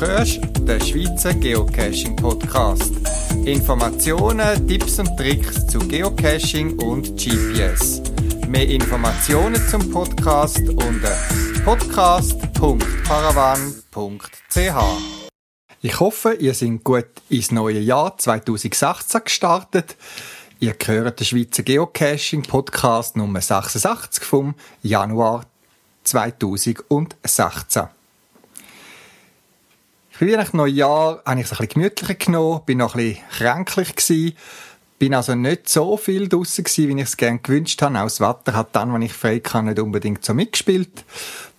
hörst den Schweizer Geocaching Podcast. Informationen, Tipps und Tricks zu Geocaching und GPS. Mehr Informationen zum Podcast unter podcast.paravan.ch. Ich hoffe, ihr seid gut ins neue Jahr 2018 gestartet. Ihr hört den Schweizer Geocaching Podcast Nummer 86 vom Januar 2016. Für Weihnachten Neujahr habe ich es ein bisschen gemütlicher genommen, bin noch ein bisschen kränklich gewesen, bin also nicht so viel draussen gewesen, wie ich es gerne gewünscht habe. Auch das Wetter hat dann, wenn ich frei kann, nicht unbedingt so mitgespielt.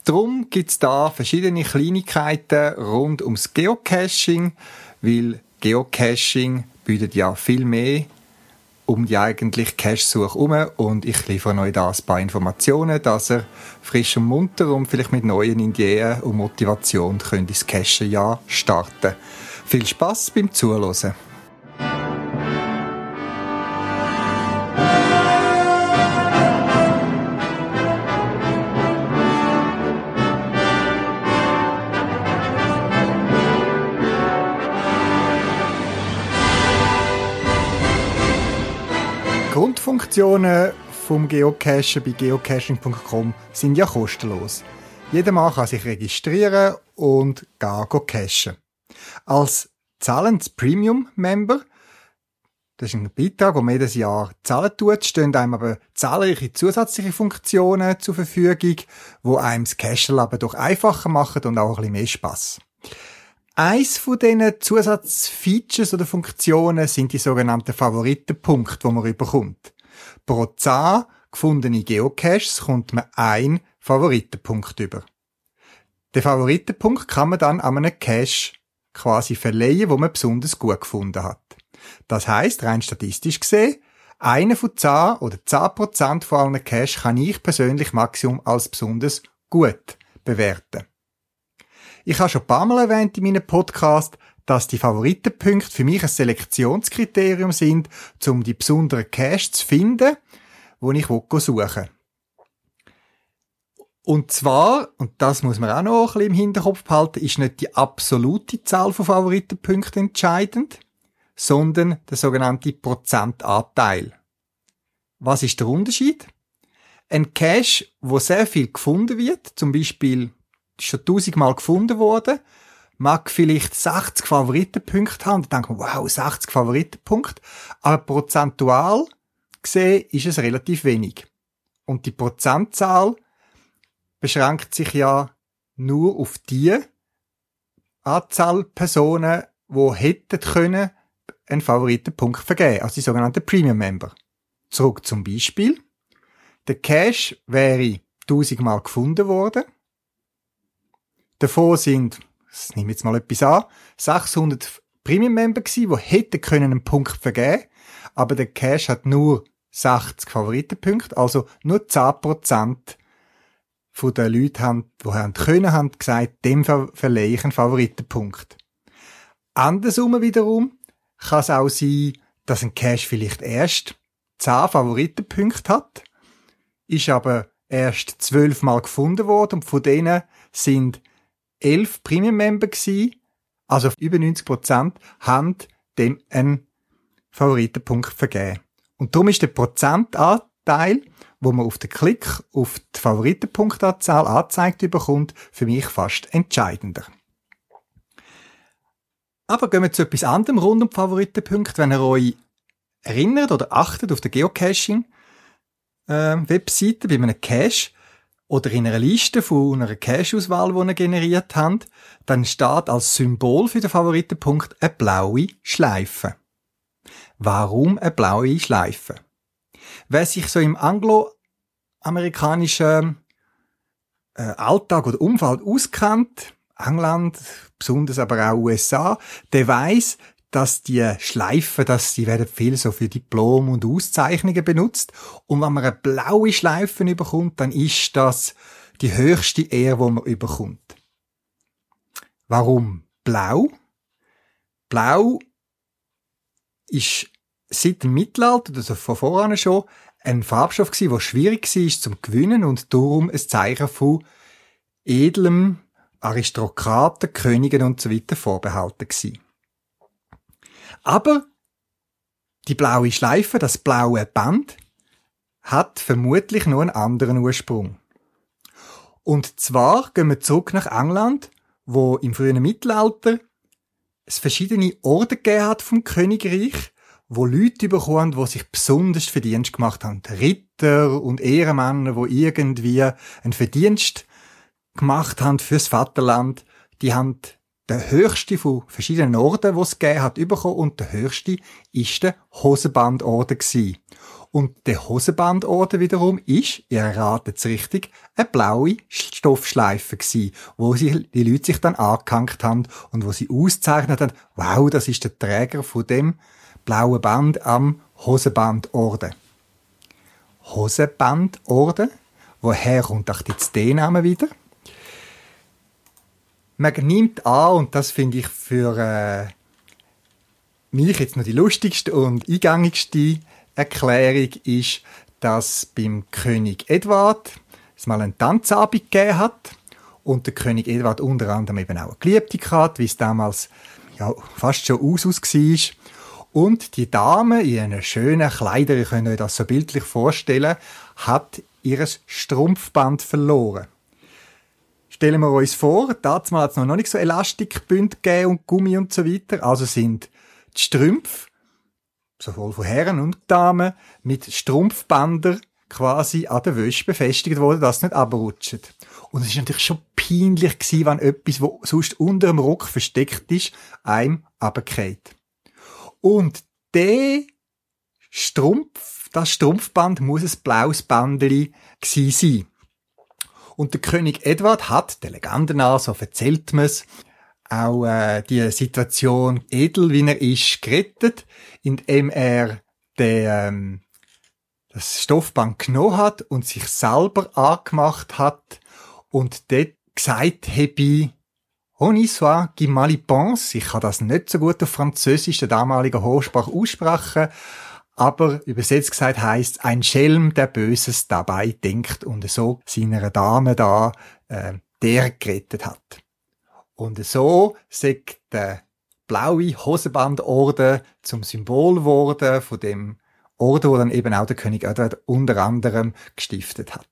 Darum gibt es da verschiedene Kleinigkeiten rund ums Geocaching, weil Geocaching bietet ja viel mehr um die eigentliche Cache-Suche herum und ich liefere euch da ein paar Informationen, dass ihr frisch und munter und vielleicht mit neuen Ideen und Motivation könnt ins Cache-Jahr starten. Viel Spaß beim Zuhören! Grundfunktionen vom Geocachen bei geocaching.com sind ja kostenlos. Jeder Mann kann sich registrieren und gar cachen. Als zahlendes Premium-Member, das ist ein Beitrag, wo man jedes Jahr zahlen tut, stehen einem aber zahlreiche zusätzliche Funktionen zur Verfügung, wo einem das Cachen-Leben doch einfacher machen und auch ein bisschen mehr Spass. Eins von diesen Zusatzfeatures oder Funktionen sind die sogenannten Favoritenpunkte, die man überkommt. Pro 10 gefundene Geocaches kommt man ein Favoritenpunkt über. Den Favoritenpunkt kann man dann an einem Cache quasi verleihen, wo man besonders gut gefunden hat. Das heißt, rein statistisch gesehen, eine von 10 oder 10% von allen Caches kann ich persönlich Maximum als besonders gut bewerten. Ich habe schon ein paar Mal erwähnt in meinem Podcast, dass die Favoritenpunkte für mich ein Selektionskriterium sind, um die besonderen Caches zu finden, wo ich suchen will. Und zwar, und das muss man auch noch ein bisschen im Hinterkopf behalten, ist nicht die absolute Zahl von Favoritenpunkten entscheidend, sondern der sogenannte Prozentanteil. Was ist der Unterschied? Ein Cache, wo sehr viel gefunden wird, zum Beispiel schon tausendmal gefunden worden, mag vielleicht 60 Favoritenpunkte haben. Da denkt man, wow, 60 Favoritenpunkte. Aber prozentual gesehen ist es relativ wenig. Und die Prozentzahl beschränkt sich ja nur auf die Anzahl Personen, die hätten können einen Favoritenpunkt vergeben, also die sogenannten Premium Member. Zurück zum Beispiel. Der Cache wäre tausendmal gefunden worden Davon sind, ich nehme jetzt mal etwas an, 600 Premium-Member gewesen, die hätten können einen Punkt vergeben, aber der Cash hat nur 60 Favoritenpunkte, also nur 10% von den Leuten haben, die haben können, haben gesagt, dem verleihe ich einen Favoritenpunkt. Andersrum wiederum kann es auch sein, dass ein Cash vielleicht erst 10 Favoritenpunkte hat, ist aber erst 12 Mal gefunden worden und von denen sind elf Premium-Member gewesen, also über 90 Prozent, haben dem einen Favoritenpunkt vergeben. Und darum ist der Prozentanteil, wo man auf den Klick auf die Favoritenpunktanzahl angezeigt bekommt, für mich fast entscheidender. Aber gehen wir zu etwas anderem rund um die Favoritenpunkte. Wenn ihr euch erinnert oder achtet auf der Geocaching-Webseite äh, bei einem Cache, oder in einer Liste von einer Cache-Auswahl, die ihr generiert habt, dann steht als Symbol für den Favoritenpunkt eine blaue Schleife. Warum eine blaue Schleife? Wer sich so im angloamerikanischen äh, Alltag oder Umfeld auskennt, England, besonders aber auch USA, der weiß, dass die Schleifen, dass sie werden viel so für Diplom und Auszeichnungen benutzt. Und wenn man eine blaue Schleife überkommt, dann ist das die höchste Ehre, die man überkommt. Warum blau? Blau ist seit dem Mittelalter, also von voran schon, ein Farbstoff gewesen, der schwierig war zum Gewinnen und darum ein Zeichen von edlem Aristokraten, Königen und so weiter vorbehalten gewesen. Aber die blaue Schleife, das blaue Band, hat vermutlich nur einen anderen Ursprung. Und zwar gehen wir zurück nach England, wo im frühen Mittelalter es verschiedene Orden gegeben hat vom Königreich, wo Leute bekommen, die sich besonders Verdienst gemacht haben. Ritter und Ehrenmänner, wo irgendwie einen Verdienst gemacht haben fürs Vaterland, die haben der höchste von verschiedenen Orden, die es gegeben hat, bekommen und der höchste ist der Hosenbandorden gewesen. Und der Hosenbandorden wiederum ist, ihr erratet es richtig, eine blaue Stoffschleife gewesen, wo sie, die Leute sich dann angehängt haben und wo sie auszeichnet haben, wow, das ist der Träger von dem blauen Band am Hosenbandorden. Hosenbandorden? Woher kommt auch jetzt der Name wieder? Man nimmt an, und das finde ich für äh, mich jetzt noch die lustigste und eingängigste Erklärung ist, dass beim König Edward es mal einen Tanzabend gegeben hat und der König Edward unter anderem eben auch eine Geliebte hatte, wie es damals ja, fast schon aus war. Und die Dame in einer schönen Kleider, ihr könnt euch das so bildlich vorstellen, hat ihres Strumpfband verloren. Stellen wir uns vor, damals hat es noch nicht so Elastikbünd gegeben und Gummi und so weiter, also sind die Strümpfe sowohl von Herren und Damen, mit Strumpfbänder quasi an der Wäsche befestigt worden, dass es nicht abrutscht. Und es ist natürlich schon peinlich gewesen, wenn etwas, wo sonst unter dem Rock versteckt ist, einem abgeht. Und der Strumpf, das Strumpfband muss ein blaues Bändeli sein. Und der König Edward hat, der Legende nach, so erzählt man es, auch äh, die Situation edel, wie er ist, gerettet, indem er den, ähm, das Stoffband genommen hat und sich selber angemacht hat und dort gesagt habe, Honi soit qui mal pense. Ich kann das nicht so gut auf Französisch, der damalige Hochsprache aussprechen, aber übersetzt gesagt heißt ein Schelm, der Böses dabei denkt und so seiner Dame da, äh, der gerettet hat. Und so sagt der blaue Hosenbandorden zum Symbol geworden von dem Orden, wo dann eben auch der König Edward unter anderem gestiftet hat.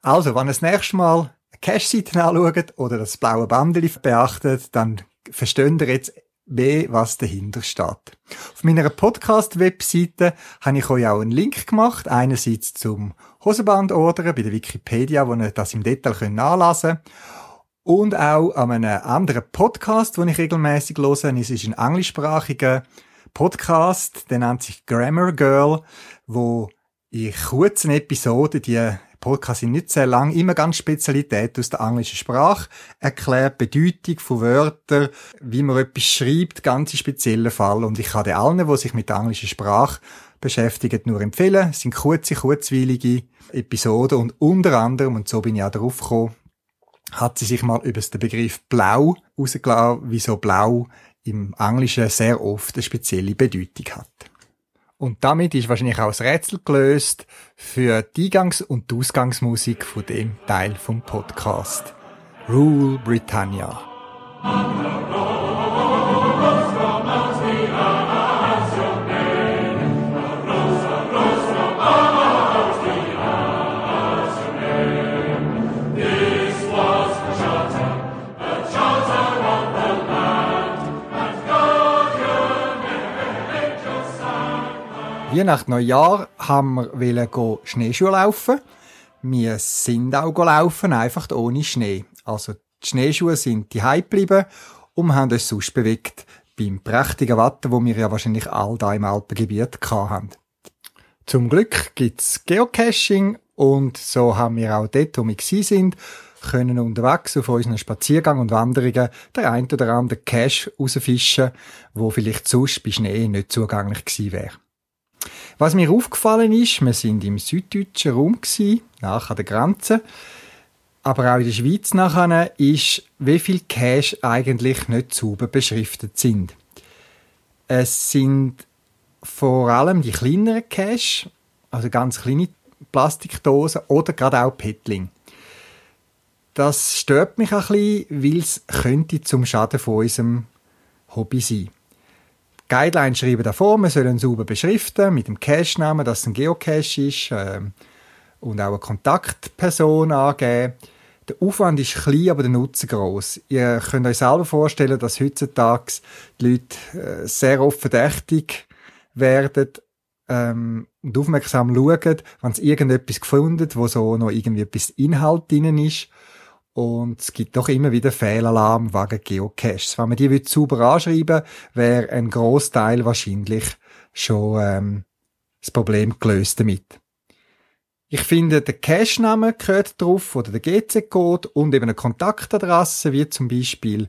Also, wenn ihr das nächste Mal eine Cash-Seite anschaut oder das blaue Bandeli beachtet, dann versteht ihr jetzt mehr, was dahinter steht. Auf meiner Podcast-Webseite habe ich euch auch einen Link gemacht. Einerseits zum Hosenbandordern bei der Wikipedia, wo ihr das im Detail nachlesen könnt und auch an einem anderen Podcast, den ich regelmäßig höre. Es ist ein englischsprachiger Podcast, der nennt sich Grammar Girl, wo in kurzen Episoden, die Podcasts sind nicht sehr lang, immer ganz Spezialität aus der englischen Sprache erklärt, Bedeutung von Wörtern, wie man etwas schreibt, ganz spezielle Fall. Und ich kann den allen, die sich mit der englischen Sprache beschäftigen, nur empfehlen. Es sind kurze, kurzweilige Episoden und unter anderem, und so bin ich auch darauf gekommen, hat sie sich mal über den Begriff blau rausgelassen, wieso blau im Englischen sehr oft eine spezielle Bedeutung hat. Und damit ist wahrscheinlich auch das Rätsel gelöst für die Eingangs- und Ausgangsmusik von dem Teil vom Podcast. Rule Britannia. Weihnachten, Neujahr haben wir Schneeschuhe laufen. Wir sind auch laufen, einfach ohne Schnee. Also die Schneeschuhe sind die geblieben und haben uns sonst bewegt beim prächtigen Wetter, wo wir ja wahrscheinlich all da im Alpengebiet haben. Zum Glück gibt's Geocaching und so haben wir auch dort, wo wir sind, können unterwegs auf unseren Spaziergang und Wanderungen der ein oder andere Cache rausfischen, wo vielleicht sonst bei Schnee nicht zugänglich gewesen wäre. Was mir aufgefallen ist, wir sind im süddeutschen Raum nach der Grenze, aber auch in der Schweiz nachher, ist, wie viele Cash eigentlich nicht sauber beschriftet sind. Es sind vor allem die kleineren Cash, also ganz kleine Plastikdosen oder gerade auch Petling. das stört mich ein bisschen, weil es könnte zum Schaden von unserem Hobby sein. Guidelines schreiben davor, wir sollen sauber beschriften mit dem Cache-Namen, dass es ein Geocache ist äh, und auch eine Kontaktperson angeben. Der Aufwand ist klein, aber der Nutzen groß. Ihr könnt euch selber vorstellen, dass heutzutage die Leute äh, sehr oft verdächtig werden ähm, und aufmerksam schauen, wenn sie irgendetwas gefunden, wo so noch irgendwie etwas Inhalt drin ist. Und es gibt doch immer wieder Fehlalarm wegen Geocaches. Wenn man die sauber anschreiben wäre ein Großteil wahrscheinlich schon ähm, das Problem gelöst damit. Ich finde, der Cache-Name gehört drauf oder der GC-Code und eben eine Kontaktadresse, wie zum Beispiel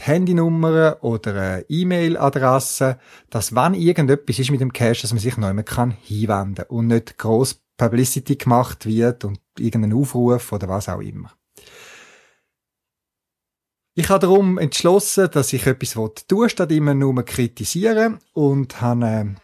die Handynummer oder eine E-Mail-Adresse, dass wenn irgendetwas ist mit dem Cache, dass man sich mehr kann hinwenden und nicht gross Publicity gemacht wird und irgendein Aufruf oder was auch immer. Ich habe darum entschlossen, dass ich etwas tun statt immer nur kritisieren und habe äh, einen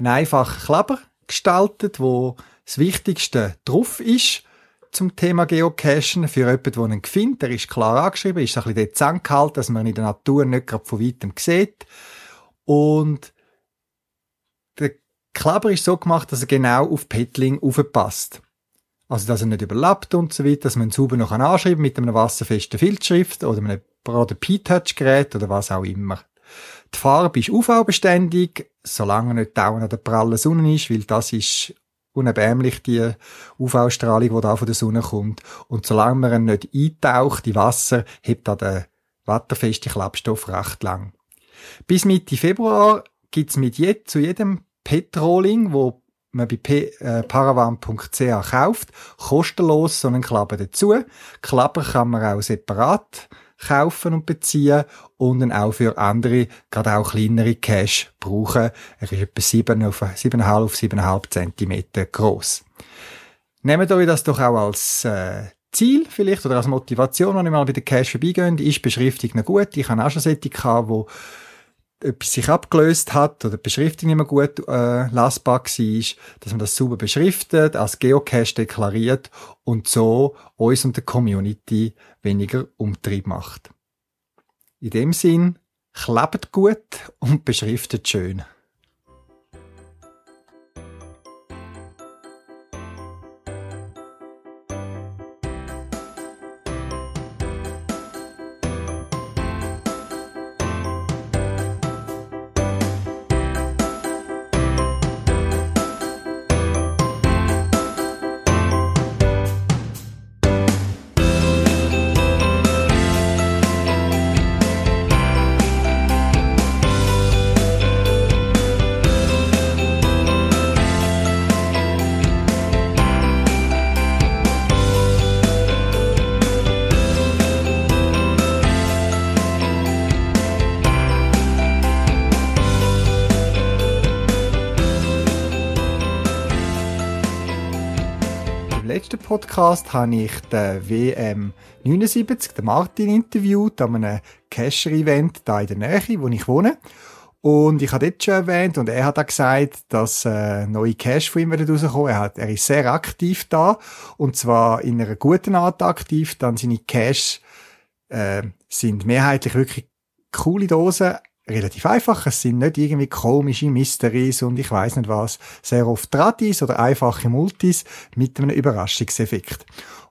einfachen Kleber gestaltet, wo das Wichtigste drauf ist zum Thema Geocachen. Für jemanden, der einen findet, der ist klar angeschrieben, ist ein bisschen dort zusammengehalten, dass man in der Natur nicht gerade von weitem sieht. Und der Kleber ist so gemacht, dass er genau auf Petling aufpasst. Also, dass er nicht überlappt und so weiter, dass man ihn sauber noch anschreiben mit einem wasserfesten Filzschrift oder einem oder P-Touch-Gerät oder was auch immer. Die Farbe ist UV-beständig, solange er nicht dauernd an der prallen Sonne ist, weil das ist unerbärmlich, die UV-Strahlung, die da von der Sonne kommt. Und solange man nicht eintaucht in Wasser, hebt da der wasserfeste Klappstoff recht lang. Bis Mitte Februar gibt's mit je, zu jedem Petroling, wo man bei äh, paravan.ch kauft, kostenlos so einen Klapper dazu. Klapper kann man auch separat kaufen und beziehen und dann auch für andere, gerade auch kleinere Cash brauchen. Er ist etwa 7 auf 7,5 auf 7,5 cm groß. Nehmt euch das doch auch als äh, Ziel vielleicht oder als Motivation, wenn ihr mal bei der Cash vorbeigeht. Ist Beschriftung noch gut? Ich habe auch schon solche gehabt, wo etwas sich abgelöst hat oder die Beschriftung nicht mehr gut äh, lesbar war, dass man das sauber beschriftet, als Geocache deklariert und so uns und der Community weniger Umtrieb macht. In dem Sinn, klebt gut und beschriftet schön. Podcast habe ich den WM 79, den Martin, interviewt an einem Cacher-Event da in der Nähe, wo ich wohne. Und ich habe dort schon erwähnt, und er hat auch gesagt, dass äh, neue Cash von ihm rauskommen. Er, hat, er ist sehr aktiv da, und zwar in einer guten Art aktiv, dann seine Cash äh, sind mehrheitlich wirklich coole Dosen, relativ einfach. Es sind nicht irgendwie komische Mysteries und ich weiß nicht was. Sehr oft Tradis oder einfache Multis mit einem Überraschungseffekt.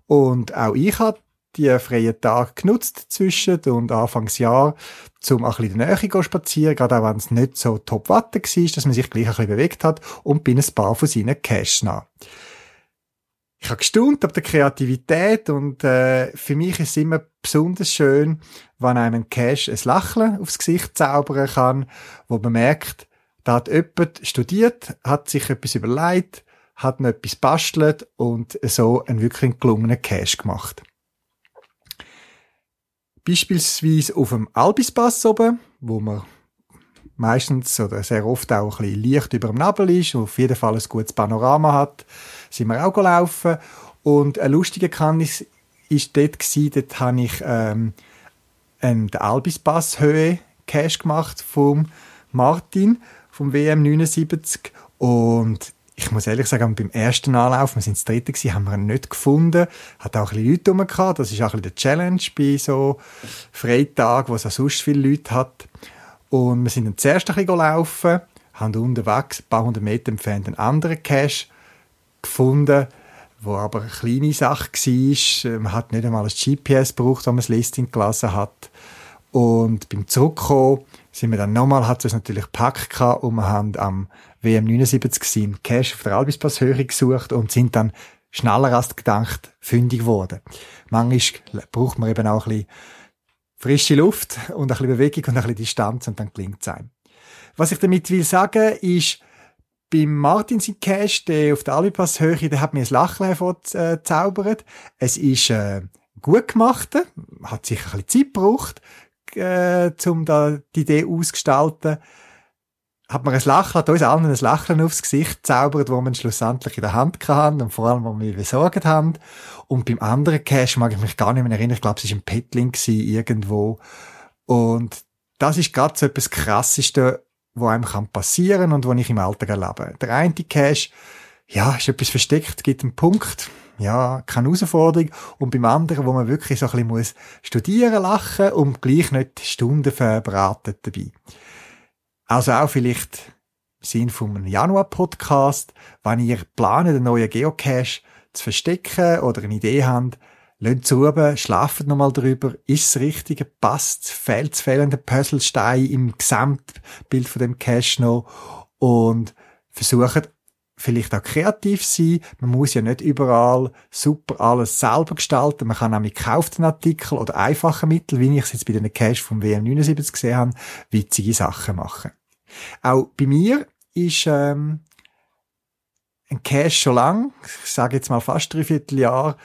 Und auch ich habe die freien Tage genutzt zwischen und Anfangsjahr, um ein bisschen in der Nähe spazieren, gerade auch wenn es nicht so top Watte war, dass man sich gleich ein bisschen bewegt hat und bin ein paar von seinen Cash nach ich habe gestaunt ab der Kreativität und äh, für mich ist es immer besonders schön, wenn einem Cash ein Lächeln aufs Gesicht zaubern kann, wo man merkt, da hat jemand studiert, hat sich etwas überlegt, hat noch etwas bastelt und so einen wirklich gelungenen Cash gemacht. Beispielsweise auf dem Albispass oben, wo man meistens oder sehr oft auch ein bisschen Licht über dem Nabel ist und auf jeden Fall ein gutes Panorama hat, sind wir auch gelaufen. Und ein lustiger Kannis ist dort gewesen, dort habe ich ähm, einen Albispass Höhe Cash gemacht vom Martin vom WM 79 und ich muss ehrlich sagen, beim ersten Anlauf, wir sind das dritte gewesen, haben wir ihn nicht gefunden. Hat auch ein bisschen Leute rum. Das ist auch ein bisschen der Challenge bei so Freitagen, wo es auch sonst viele Leute hat. Und wir sind dann zuerst ein bisschen laufen, haben unterwegs, ein paar hundert Meter entfernt, einen anderen Cache gefunden, wo aber eine kleine Sache war. Man hat nicht einmal ein GPS gebraucht, wenn man das Listing gelassen hat. Und beim Zurückkommen sind wir dann nochmal, hat es natürlich gepackt und wir haben am WM 79 einen Cache auf der Albispasshöhe gesucht und sind dann schneller als gedacht fündig geworden. Manchmal braucht man eben auch ein bisschen frische Luft und ein bisschen Bewegung und ein bisschen Distanz und dann klingt es einem. Was ich damit will sagen, ist, beim Martinsin Cache, der auf der Albipass-Höhe, der hat mir ein Lachen hervorgezaubert. Es ist äh, gut gemacht, hat sicher ein bisschen Zeit gebraucht, äh, um da die Idee ausgestalten hat man ein Lachen, hat uns allen ein Lachen aufs Gesicht zaubert, wo man schlussendlich in der Hand hatten und vor allem, wo wir besorgt haben. Und beim anderen Cache mag ich mich gar nicht mehr erinnern. Ich glaube, es war ein Petling irgendwo. Und das ist gerade so etwas Krasseste, wo einem kann passieren und wo ich im Alltag erlebe. Der eine Cache, ja, ist etwas versteckt, gibt einen Punkt, ja, keine Herausforderung. Und beim anderen, wo man wirklich so ein bisschen muss studieren, lachen und gleich nicht Stunden verbraten dabei. Also auch vielleicht im Sinn einem Januar-Podcast, wenn ihr plant, einen neuen Geocache zu verstecken oder eine Idee habt, lasst zu oben, schlaft nochmal drüber, ist das Richtige, passt, fehlt das fehlende Puzzlestein im Gesamtbild von dem Cache noch und versucht vielleicht auch kreativ sein. Man muss ja nicht überall super alles selber gestalten. Man kann auch mit gekauften Artikeln oder einfachen Mitteln, wie ich es jetzt bei den Cache vom WM79 gesehen habe, witzige Sachen machen. Auch bei mir ist ähm, ein Cache schon lang, ich sage jetzt mal fast dreiviertel Jahr,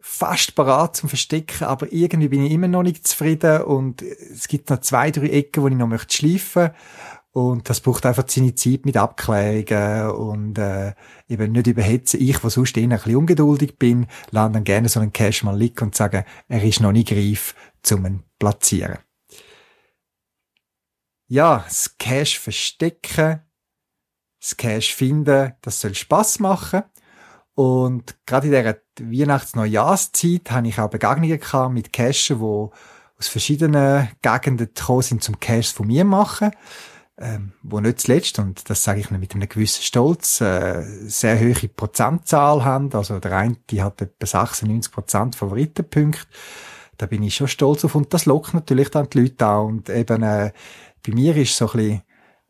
fast parat zum Verstecken, aber irgendwie bin ich immer noch nicht zufrieden und es gibt noch zwei, drei Ecken, wo ich noch möchte schleifen und das braucht einfach seine Zeit mit Abklärungen und äh, eben nicht überhetzen. Ich, was sonst eher ein bisschen ungeduldig bin, lande dann gerne so einen Cache mal liegen und sage, er ist noch nicht greif zum Platzieren ja, das Cash verstecken, das Cash finden, das soll Spaß machen. Und gerade in dieser Weihnachts-Neujahrszeit habe ich auch Begegnungen mit Caches, die aus verschiedenen Gegenden gekommen sind zum Caches von mir machen, ähm, wo nicht zuletzt, und das sage ich mit einem gewissen Stolz, äh, sehr hohe Prozentzahl haben. Also der eine, die hat etwa 96 Prozent Favoritenpunkte. Da bin ich schon stolz auf und das lockt natürlich dann die Leute auch und eben äh, bei mir ist so ein bisschen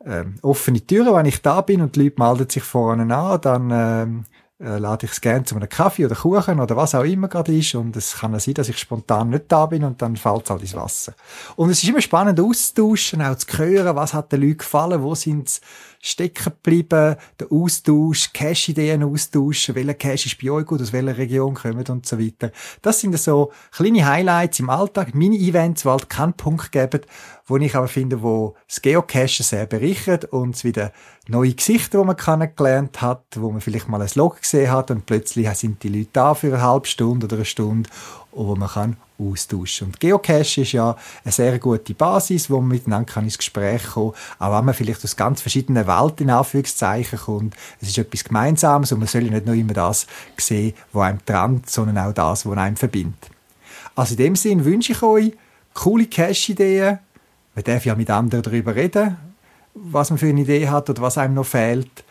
ähm, offene Türen, wenn ich da bin und die Leute melden sich vorne an, dann ähm, äh, lade ich es gerne zu einem Kaffee oder Kuchen oder was auch immer gerade ist und es kann auch sein, dass ich spontan nicht da bin und dann fällt es halt ins Wasser. Und es ist immer spannend auszutauschen, auch zu hören, was hat den Leuten gefallen, wo sind sie stecken geblieben, der Austausch, Cash-Ideen austauschen, welcher Cash ist bei euch gut, aus welcher Region kommen und so weiter. Das sind so kleine Highlights im Alltag, Mini-Events, die halt keinen Punkt geben, wo ich aber finde, wo das Geocachen sehr berichtet und es wieder neue Gesichter, die man kennengelernt hat, wo man vielleicht mal ein Log gesehen hat und plötzlich sind die Leute da für eine halbe Stunde oder eine Stunde, wo man kann austauschen. Und Geocache ist ja eine sehr gute Basis, wo man miteinander kann ins Gespräch kommen kann, auch wenn man vielleicht aus ganz verschiedenen Welten in Anführungszeichen kommt. Es ist etwas Gemeinsames und man soll nicht nur immer das sehen, was einem trennt, sondern auch das, was einem verbindet. Also in dem Sinn wünsche ich euch coole Cache-Ideen, man darf ja mit anderen darüber reden, was man für eine Idee hat oder was einem noch fehlt.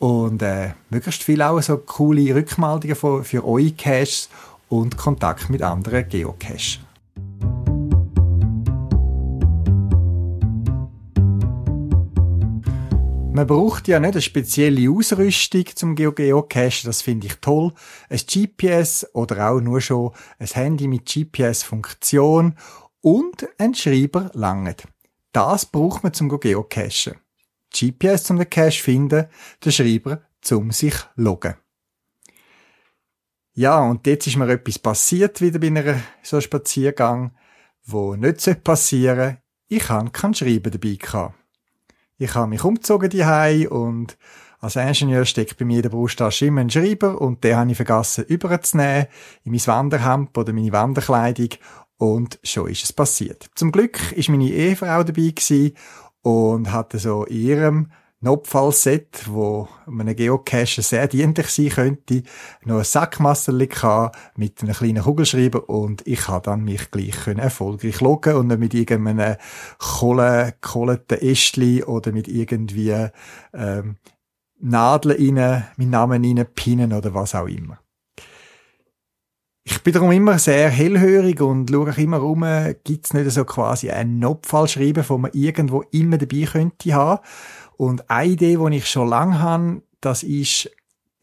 Und äh, möglichst viel auch so coole Rückmeldungen für, für eure Caches und Kontakt mit anderen Geocachen. Man braucht ja nicht eine spezielle Ausrüstung zum Geocachen, das finde ich toll. Ein GPS oder auch nur schon ein Handy mit GPS-Funktion und ein Schreiber langet. Das braucht man zum Geocachen. GPS zum den Cache finden, der Schreiber zum sich loggen. Ja, und jetzt ist mir etwas passiert wieder bei einer so Spaziergang, wo nicht passieren. Ich habe kein Schreiben dabei gehabt. Ich habe mich umgezogen die und als Ingenieur steckt bei mir in der Brusttasche immer ein Schreiber und den habe ich vergessen überzunehmen in mein Wanderhemd oder meine Wanderkleidung und schon ist es passiert. Zum Glück ist meine Ehefrau dabei gewesen und hatte so in ihrem Notfallset, wo einem Geocacher sehr dienlich sein könnte, noch ein Sackmasserli mit einem kleinen Kugelschreiber und ich habe dann mich gleich erfolgreich loggen und nicht mit irgendeinem Kohle, kohleten Ästli oder mit irgendwie ähm, Nadeln rein, meinen Namen rein, pinnen oder was auch immer. Ich bin darum immer sehr hellhörig und schaue auch immer rum, gibt es nicht so quasi einen Notfallschreiben, wo man irgendwo immer dabei könnte haben. Und eine Idee, die ich schon lange habe, das ist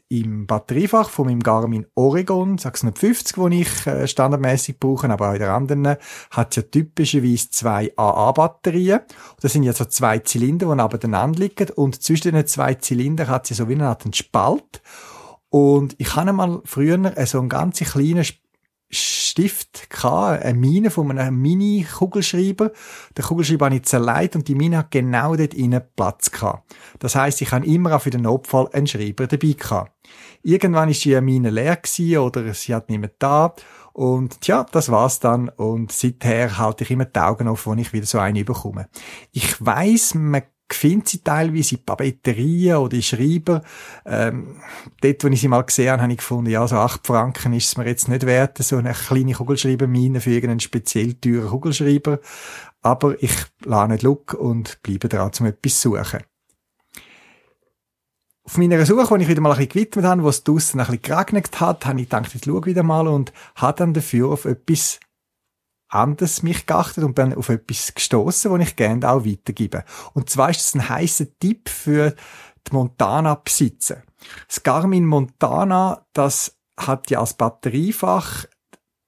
im Batteriefach von meinem Garmin Oregon 650, den ich äh, standardmäßig brauche, aber auch in der anderen, hat ja typischerweise zwei AA-Batterien. Das sind ja so zwei Zylinder, die nebeneinander liegen und zwischen den zwei Zylindern hat sie so wie einen Spalt. Und ich habe mal früher so einen ganz kleinen Stift gehabt, eine Mine von einem Mini-Kugelschreiber. Der Kugelschreiber habe ich zerlegt und die Mine hat genau dort innen Platz gehabt. Das heisst, ich habe immer auch für den Notfall einen Schreiber dabei gehabt. Irgendwann ist die Mine leer gewesen oder sie hat mehr da. Und tja, das war's dann. Und seither halte ich immer die Augen auf, wenn ich wieder so eine bekomme. Ich weiss, man findet sie teilweise in Papeterien oder in Schreiber. Ähm, dort, wo ich sie mal gesehen habe, habe ich gefunden, ja, so acht Franken ist es mir jetzt nicht wert, so eine kleine Kugelschreibermine für irgendeinen speziell teuren Kugelschreiber. Aber ich lasse nicht Look und bleibe dran, um etwas zu suchen. Auf meiner Suche, die ich wieder mal ein bisschen gewidmet habe, wo es draussen ein bisschen geregnet hat, habe ich gedacht, jetzt schau wieder mal und habe dann dafür auf etwas anders mich geachtet und bin auf etwas gestoßen, wo ich gerne auch weitergebe. Und zwar ist es ein heißer Tipp für die Montana-Besitzer. Das Garmin Montana, das hat ja als Batteriefach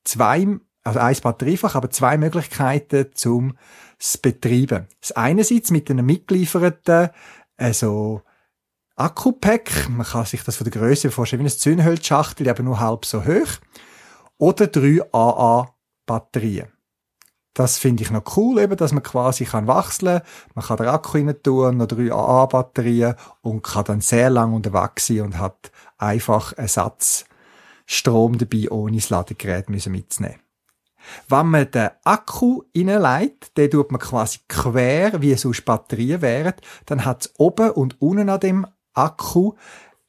zwei, also ein Batteriefach, aber zwei Möglichkeiten zum zu betreiben. Das einerseits mit einem mitgelieferten, also Akku-Pack, man kann sich das von der Größe vorstellen wie eine Zündhölzschachtel, aber nur halb so hoch, oder drei AA Batterien. Das finde ich noch cool, eben, dass man quasi kann wechseln Man kann den Akku rein tun, noch drei AA-Batterien und kann dann sehr lang unterwegs sein und hat einfach Ersatzstrom dabei, ohne das Ladegerät mitzunehmen. Wenn man den Akku reinlegt, den tut man quasi quer, wie sonst Batterien wären, dann hat es oben und unten an dem Akku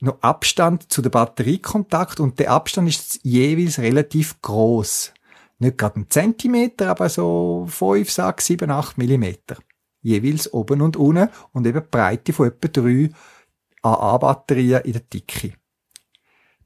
noch Abstand zu der Batteriekontakt und der Abstand ist jeweils relativ groß nicht gerade einen Zentimeter, aber so 5, 6, 7, 8 Millimeter. Jeweils oben und unten und eben die Breite von etwa 3 AA-Batterien in der Dicke.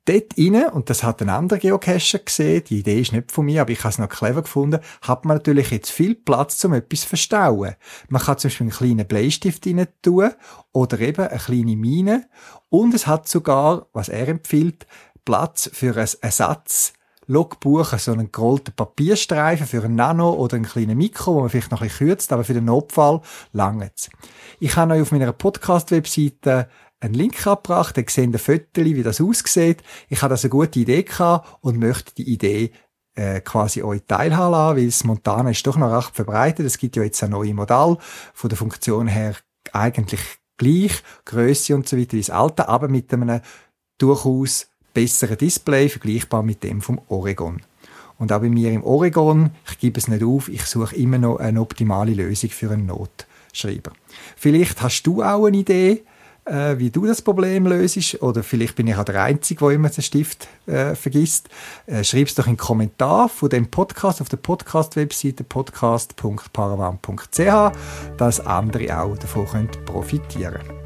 Dort rein, und das hat ein anderer Geocacher gesehen, die Idee ist nicht von mir, aber ich habe es noch clever gefunden, hat man natürlich jetzt viel Platz, um etwas zu verstauen. Man kann zum Beispiel einen kleinen Bleistift rein tun oder eben eine kleine Mine und es hat sogar, was er empfiehlt, Platz für ein Ersatz Logbuch, so einen gerollten Papierstreifen für ein Nano oder einen kleinen Mikro, wo man vielleicht noch ein bisschen kürzt, aber für den Notfall langt Ich habe euch auf meiner Podcast-Webseite einen Link abgebracht, ihr seht ein Foto, wie das aussieht. Ich habe das eine gute Idee gehabt und möchte die Idee äh, quasi euch teilhaben lassen, weil das Montana ist doch noch recht verbreitet. Es gibt ja jetzt ein neues Modell, von der Funktion her eigentlich gleich, Größe und so weiter wie das alte, aber mit einem durchaus besseren Display, vergleichbar mit dem vom Oregon. Und auch bei mir im Oregon, ich gebe es nicht auf, ich suche immer noch eine optimale Lösung für einen Notschreiber. Vielleicht hast du auch eine Idee, äh, wie du das Problem löst, oder vielleicht bin ich auch der Einzige, der immer den Stift äh, vergisst. Äh, Schreib es doch in den Kommentar von dem Podcast auf der Podcast-Webseite podcast.paravan.ch, dass andere auch davon profitieren können.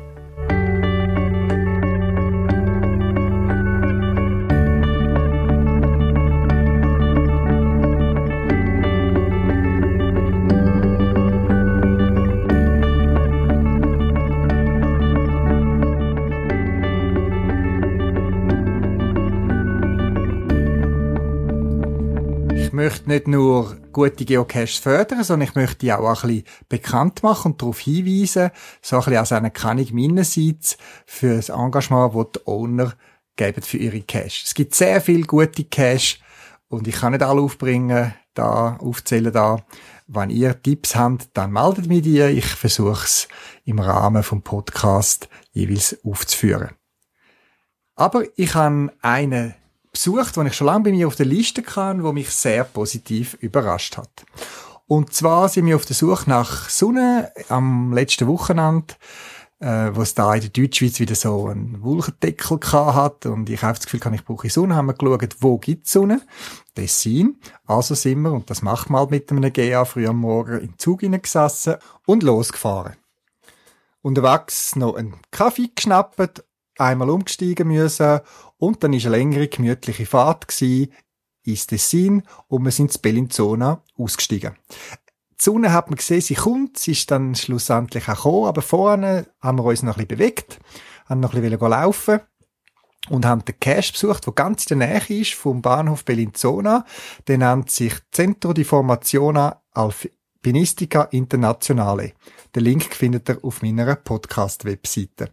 Möchte nicht nur gute Geocaches fördern, sondern ich möchte die auch ein bisschen bekannt machen und darauf hinweisen, so ein bisschen als eine Kennung meinerseits für das Engagement, das die Owner geben für ihre Cache. Es gibt sehr viele gute Cache und ich kann nicht alle aufbringen, da, aufzählen da. Wenn ihr Tipps habt, dann meldet mir die. Ich versuche es im Rahmen vom Podcast jeweils aufzuführen. Aber ich habe einen besucht, den ich schon lange bei mir auf der Liste kann, wo mich sehr positiv überrascht hat. Und zwar sind wir auf der Suche nach Sonne am letzten Wochenende äh, wo es da in der Deutschschweiz wieder so einen Wolkendeckel hat und ich habe das Gefühl, ich brauche Sonne, haben wir geschaut, wo gibt es Sonne? Tessin. Also sind wir, und das macht man halt mit einem GA früh am Morgen, im Zug hineingesessen und losgefahren. Unterwegs noch einen Kaffee geschnappt, einmal umgestiegen müssen und dann ist eine längere, gemütliche Fahrt ins Tessin und wir sind in Bellinzona ausgestiegen. Die Sonne hat man gesehen, sie kommt, sie ist dann schlussendlich auch gekommen, aber vorne haben wir uns noch ein bisschen bewegt, haben noch ein bisschen laufen und haben den Cache besucht, der ganz in der Nähe ist vom Bahnhof Bellinzona. Der nennt sich Centro di Formazione Alpinistica Internationale. Den Link findet ihr auf meiner Podcast-Webseite.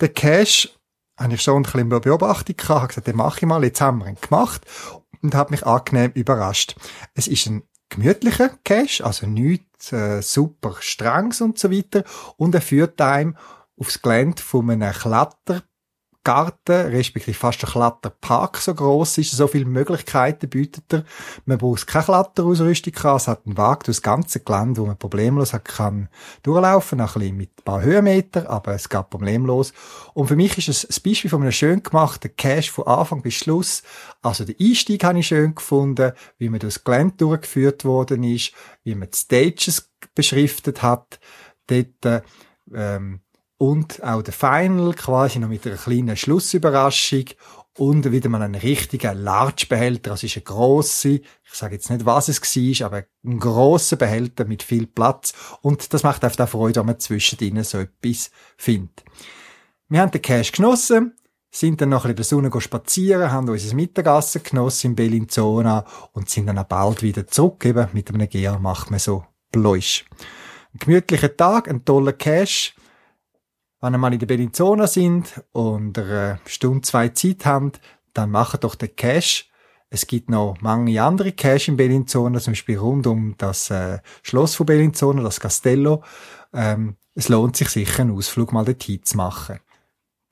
Der Cache habe ich schon ein bisschen Beobachtung gehabt, habe gesagt, den mache ich mal, jetzt haben wir ihn gemacht und habe mich angenehm überrascht. Es ist ein gemütlicher Cache, also nichts äh, super strengs und so weiter. Und er führt einem aufs Gelände von einem Kletter Garten, respektive fast ein Kletterpark so groß ist, so viele Möglichkeiten bietet er. Man braucht keine Kletterausrüstung, es hat einen Wagen durch das ganze Gelände, wo man problemlos hat, kann durchlaufen, ein mit ein paar Höhenmeter, aber es geht problemlos. Und für mich ist es ein Beispiel von einem schön gemachten Cache von Anfang bis Schluss. Also den Einstieg habe ich schön gefunden, wie man durch das Gelände durchgeführt worden ist, wie man die Stages beschriftet hat, dort, ähm, und auch der Final quasi noch mit einer kleinen Schlussüberraschung und wieder mal einen richtigen Large-Behälter. Das ist ein grosser, ich sage jetzt nicht, was es war, aber ein grosser Behälter mit viel Platz. Und das macht einfach auch Freude, wenn man zwischendrin so etwas findet. Wir haben den Cash genossen, sind dann noch ein bisschen in der Sonne spazieren, haben unser Mittagessen genossen in Bellinzona und sind dann auch bald wieder zurück. Eben mit einem GA macht man so Bläusch. Ein gemütlicher Tag, ein toller Cash wenn ihr mal in der Bellinzona sind und eine Stunde, zwei Zeit habt, dann macht doch den Cash. Es gibt noch mange andere Cash in Bellinzona, zum Beispiel rund um das äh, Schloss von Bellinzona, das Castello. Ähm, es lohnt sich sicher, einen Ausflug mal dorthin zu machen.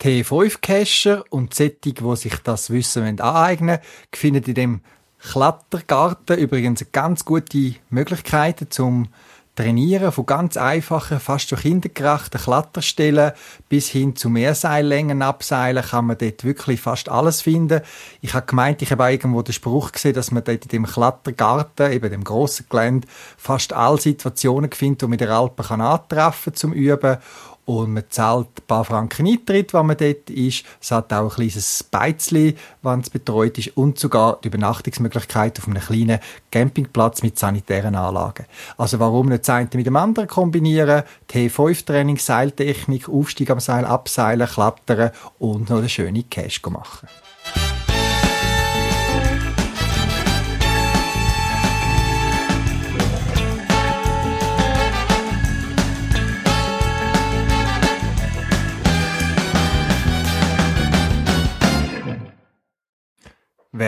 T5-Cacher und Sättig, die sich das Wissen aneignen wollen, finden in dem Klettergarten übrigens ganz gute Möglichkeiten zum Trainieren von ganz einfachen, fast schon kindergerechten Kletterstellen bis hin zu Mehrseillängen abseilen kann man dort wirklich fast alles finden. Ich habe gemeint, ich habe irgendwo den Spruch gesehen, dass man dort in dem Klettergarten, eben dem grossen Gelände, fast alle Situationen findet, die man in der Alpen kann antreffen zum Üben und man zahlt ein paar Franken Eintritt, wenn man dort ist. Es hat auch ein kleines Beizli, wenn es betreut ist und sogar die Übernachtungsmöglichkeit auf einem kleinen Campingplatz mit sanitären Anlagen. Also warum nicht das eine mit dem anderen kombinieren? T5-Training, Seiltechnik, Aufstieg am Seil, Abseilen, Klettern und noch eine schöne Cash machen.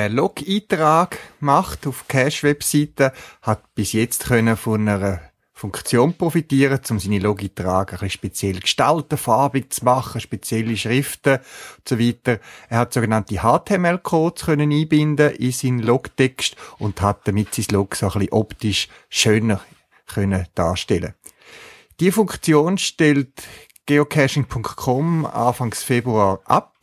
Wer Log-Eintrag macht auf Cache-Webseiten, hat bis jetzt von einer Funktion profitieren, um seine Log-Eintrag ein bisschen speziell gestalten, farbig zu machen, spezielle Schriften und so weiter. Er hat sogenannte HTML-Codes können einbinden in seinen Logtext und hat damit sein Log so ein bisschen optisch schöner können darstellen. Die Funktion stellt geocaching.com Anfangs Februar ab.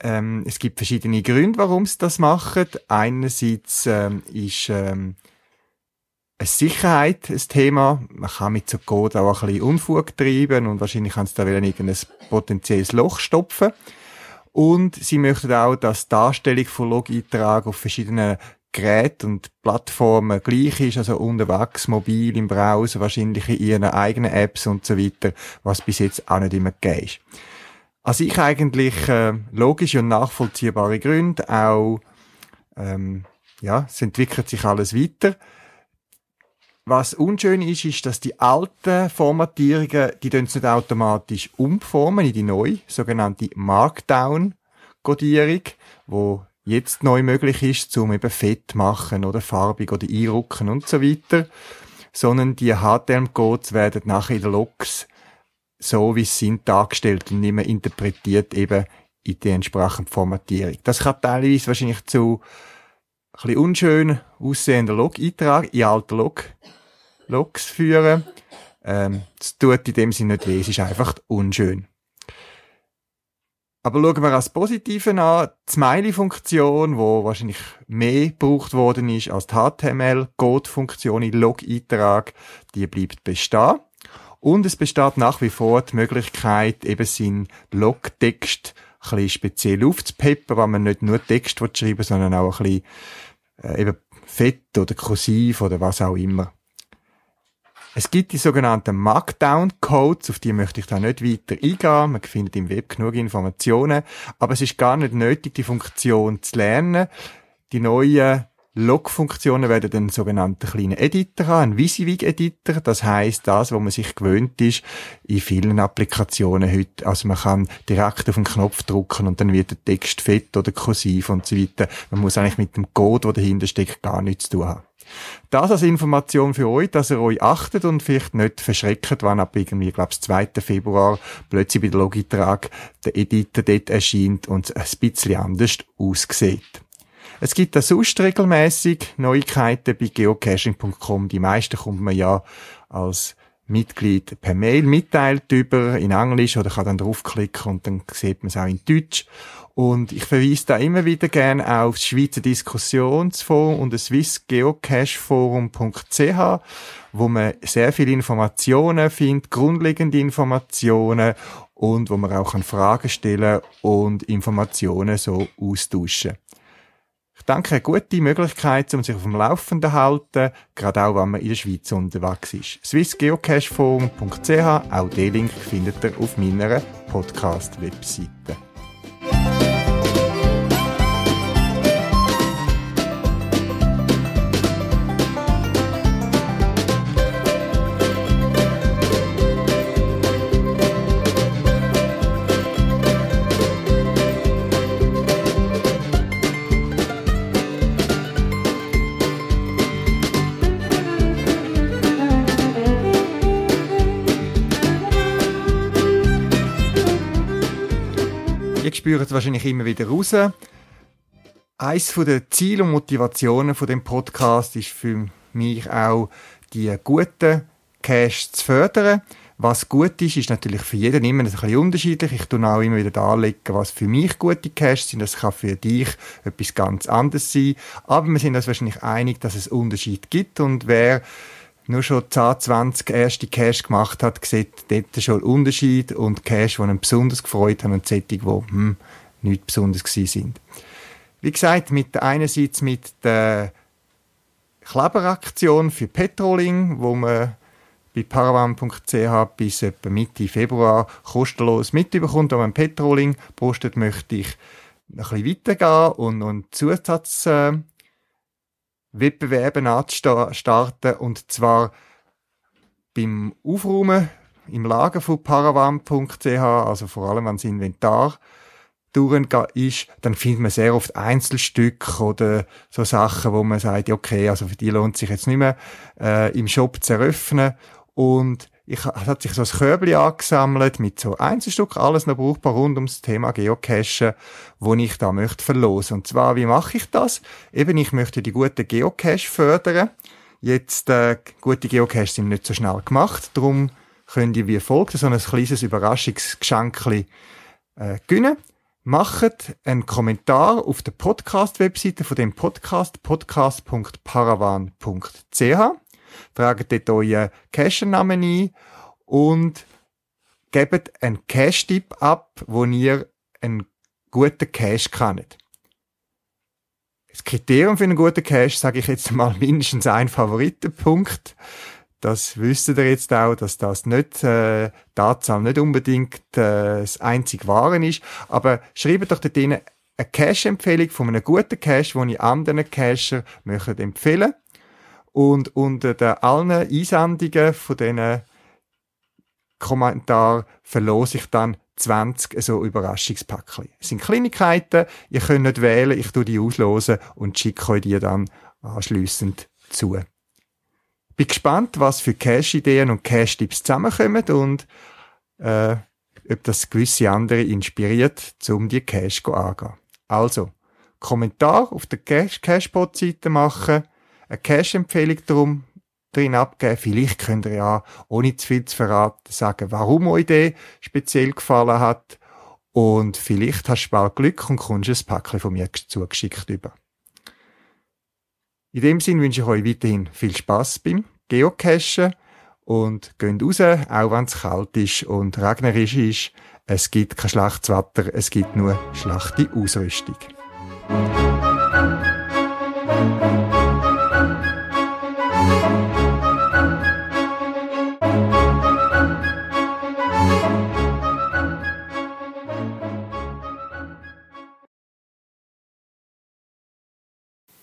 Ähm, es gibt verschiedene Gründe, warum sie das machen. Einerseits ähm, ist ähm, eine Sicherheit ein Thema. Man kann mit so Code auch ein bisschen Unfug treiben und wahrscheinlich kann es da wieder irgendein potenzielles Loch stopfen. Und sie möchten auch, dass die Darstellung von Log-Eintrag auf verschiedenen Geräten und Plattformen gleich ist, also unterwegs, mobil, im Browser, wahrscheinlich in ihren eigenen Apps und so weiter, was bis jetzt auch nicht immer gegeben ist. Also ich eigentlich äh, logische und nachvollziehbare Gründe, auch ähm, ja, es entwickelt sich alles weiter. Was unschön ist, ist, dass die alten Formatierungen, die es nicht automatisch umformen in die neue, sogenannte Markdown-Codierung, wo jetzt neu möglich ist, zum eben fett machen oder farbig oder einrücken und so weiter, sondern die HTML-Codes werden nachher in den Logs so, wie sie sind, dargestellt und nicht mehr interpretiert eben in die entsprechende Formatierung. Das kann teilweise wahrscheinlich zu ein bisschen unschön aussehender Log-Eintrag in alten Log Logs führen. Ähm, es tut in dem Sinne nicht weh, es ist einfach unschön. Aber schauen wir als Positive an. Die Smiley-Funktion, wo wahrscheinlich mehr gebraucht worden ist als die HTML-Code-Funktion in Log-Eintrag, die bleibt bestehen. Und es besteht nach wie vor die Möglichkeit, eben seinen Logtext ein bisschen speziell aufzupeppen, weil man nicht nur Text schreiben sondern auch ein bisschen äh, eben fett oder kursiv oder was auch immer. Es gibt die sogenannten Markdown-Codes, auf die möchte ich da nicht weiter eingehen. Man findet im Web genug Informationen. Aber es ist gar nicht nötig, die Funktion zu lernen. Die neuen Log-Funktionen werden einen sogenannten kleinen Editor haben, einen Visivig-Editor. Das heißt, das, wo man sich gewöhnt ist, in vielen Applikationen heute. Also man kann direkt auf den Knopf drücken und dann wird der Text fett oder kursiv und so weiter. Man muss eigentlich mit dem Code, der dahinter steckt, gar nichts zu tun haben. Das als Information für euch, dass ihr euch achtet und vielleicht nicht verschreckt, wann ab irgendwie, glaube ich, 2. Februar plötzlich bei der Logitrag der Editor dort erscheint und es ein bisschen anders aussieht. Es gibt da sonst regelmäßig Neuigkeiten bei geocaching.com. Die meisten kommt man ja als Mitglied per Mail mitteilt über in Englisch oder kann dann draufklicken und dann sieht man es auch in Deutsch. Und ich verweise da immer wieder gerne auf das Schweizer Diskussionsforum und das swissgeocacheforum.ch, wo man sehr viele Informationen findet, grundlegende Informationen und wo man auch Fragen stellen und Informationen so austauschen. Ich denke, eine gute Möglichkeit, um sich auf dem Laufenden zu halten, gerade auch, wenn man in der Schweiz unterwegs ist. swissgeocacheforum.ch, auch den Link findet ihr auf meiner Podcast-Webseite. Es wahrscheinlich immer wieder raus. Eins der Ziele und Motivationen von dem Podcast ist für mich auch, die guten Cash zu fördern. Was gut ist, ist natürlich für jeden immer ein bisschen unterschiedlich. Ich tue auch immer wieder darlegen, was für mich gute Cash sind. Das kann für dich etwas ganz anderes sein. Aber wir sind uns wahrscheinlich einig, dass es Unterschied gibt und wer nur schon 10, 20 erste Cash gemacht hat, sieht dort schon Unterschied und Cash, die einen besonders gefreut haben und solche, die hm, nicht besonders gewesen sind. Wie gesagt, mit einerseits mit der Kleberaktion für Petroling, wo man bei paravan.ch bis etwa Mitte Februar kostenlos mitbekommt, wenn man Petroling postet, möchte ich ein bisschen weitergehen und, und Zusatz äh, Wettbewerben anzustarten und zwar beim Aufräumen im Lager von paravan.ch, also vor allem wenn das Inventar ist, dann findet man sehr oft Einzelstücke oder so Sachen, wo man sagt, okay, also für die lohnt sich jetzt nicht mehr äh, im Shop zu eröffnen. Und ich, es hat sich so ein Körbchen angesammelt mit so Einzelstück, alles noch brauchbar rund ums Thema Geocachen, wo ich da möchte verlosen. Und zwar, wie mache ich das? Eben, ich möchte die guten Geocache fördern. Jetzt, äh, gute Geocaches sind nicht so schnell gemacht, darum könnt ihr wie folgt so ein kleines Überraschungsgeschenk äh, gewinnen. Macht einen Kommentar auf der Podcast-Webseite von dem Podcast, podcast.paravan.ch tragt dort euren Cache-Namen ein und gebt einen Cache-Tipp ab, wo ihr einen guten Cache kennt. Das Kriterium für einen guten Cache sage ich jetzt mal mindestens ein Favoritenpunkt. Das wisst ihr jetzt auch, dass das nicht, äh, die Anzahl nicht unbedingt äh, das einzig Wahre ist. Aber schreibt doch dort eine Cache-Empfehlung von einem guten Cache, den ich anderen Cacher möchte empfehlen und unter den allen Einsendungen von diesen Kommentaren verlose ich dann 20 so Überraschungspäckchen. Es sind Kleinigkeiten, ihr könnt nicht wählen, ich tue die auslosen und schicke euch die dann anschliessend zu. Bin gespannt, was für Cash-Ideen und Cash-Tipps zusammenkommen und äh, ob das gewisse andere inspiriert, um die Cash anzugehen. Also, Kommentar auf der Cashbot-Seite machen, eine Cash-Empfehlung darum drin abgeben. Vielleicht könnt ihr ja, ohne zu viel zu verraten, sagen, warum euch der speziell gefallen hat. Und vielleicht hast du bald Glück und kommst ein Päckchen von mir zugeschickt über. In dem Sinne wünsche ich euch weiterhin viel Spaß beim Geocachen und geht raus, auch wenn es kalt ist und regnerisch ist. Es gibt kein schlechtes Wetter, es gibt nur schlechte Ausrüstung.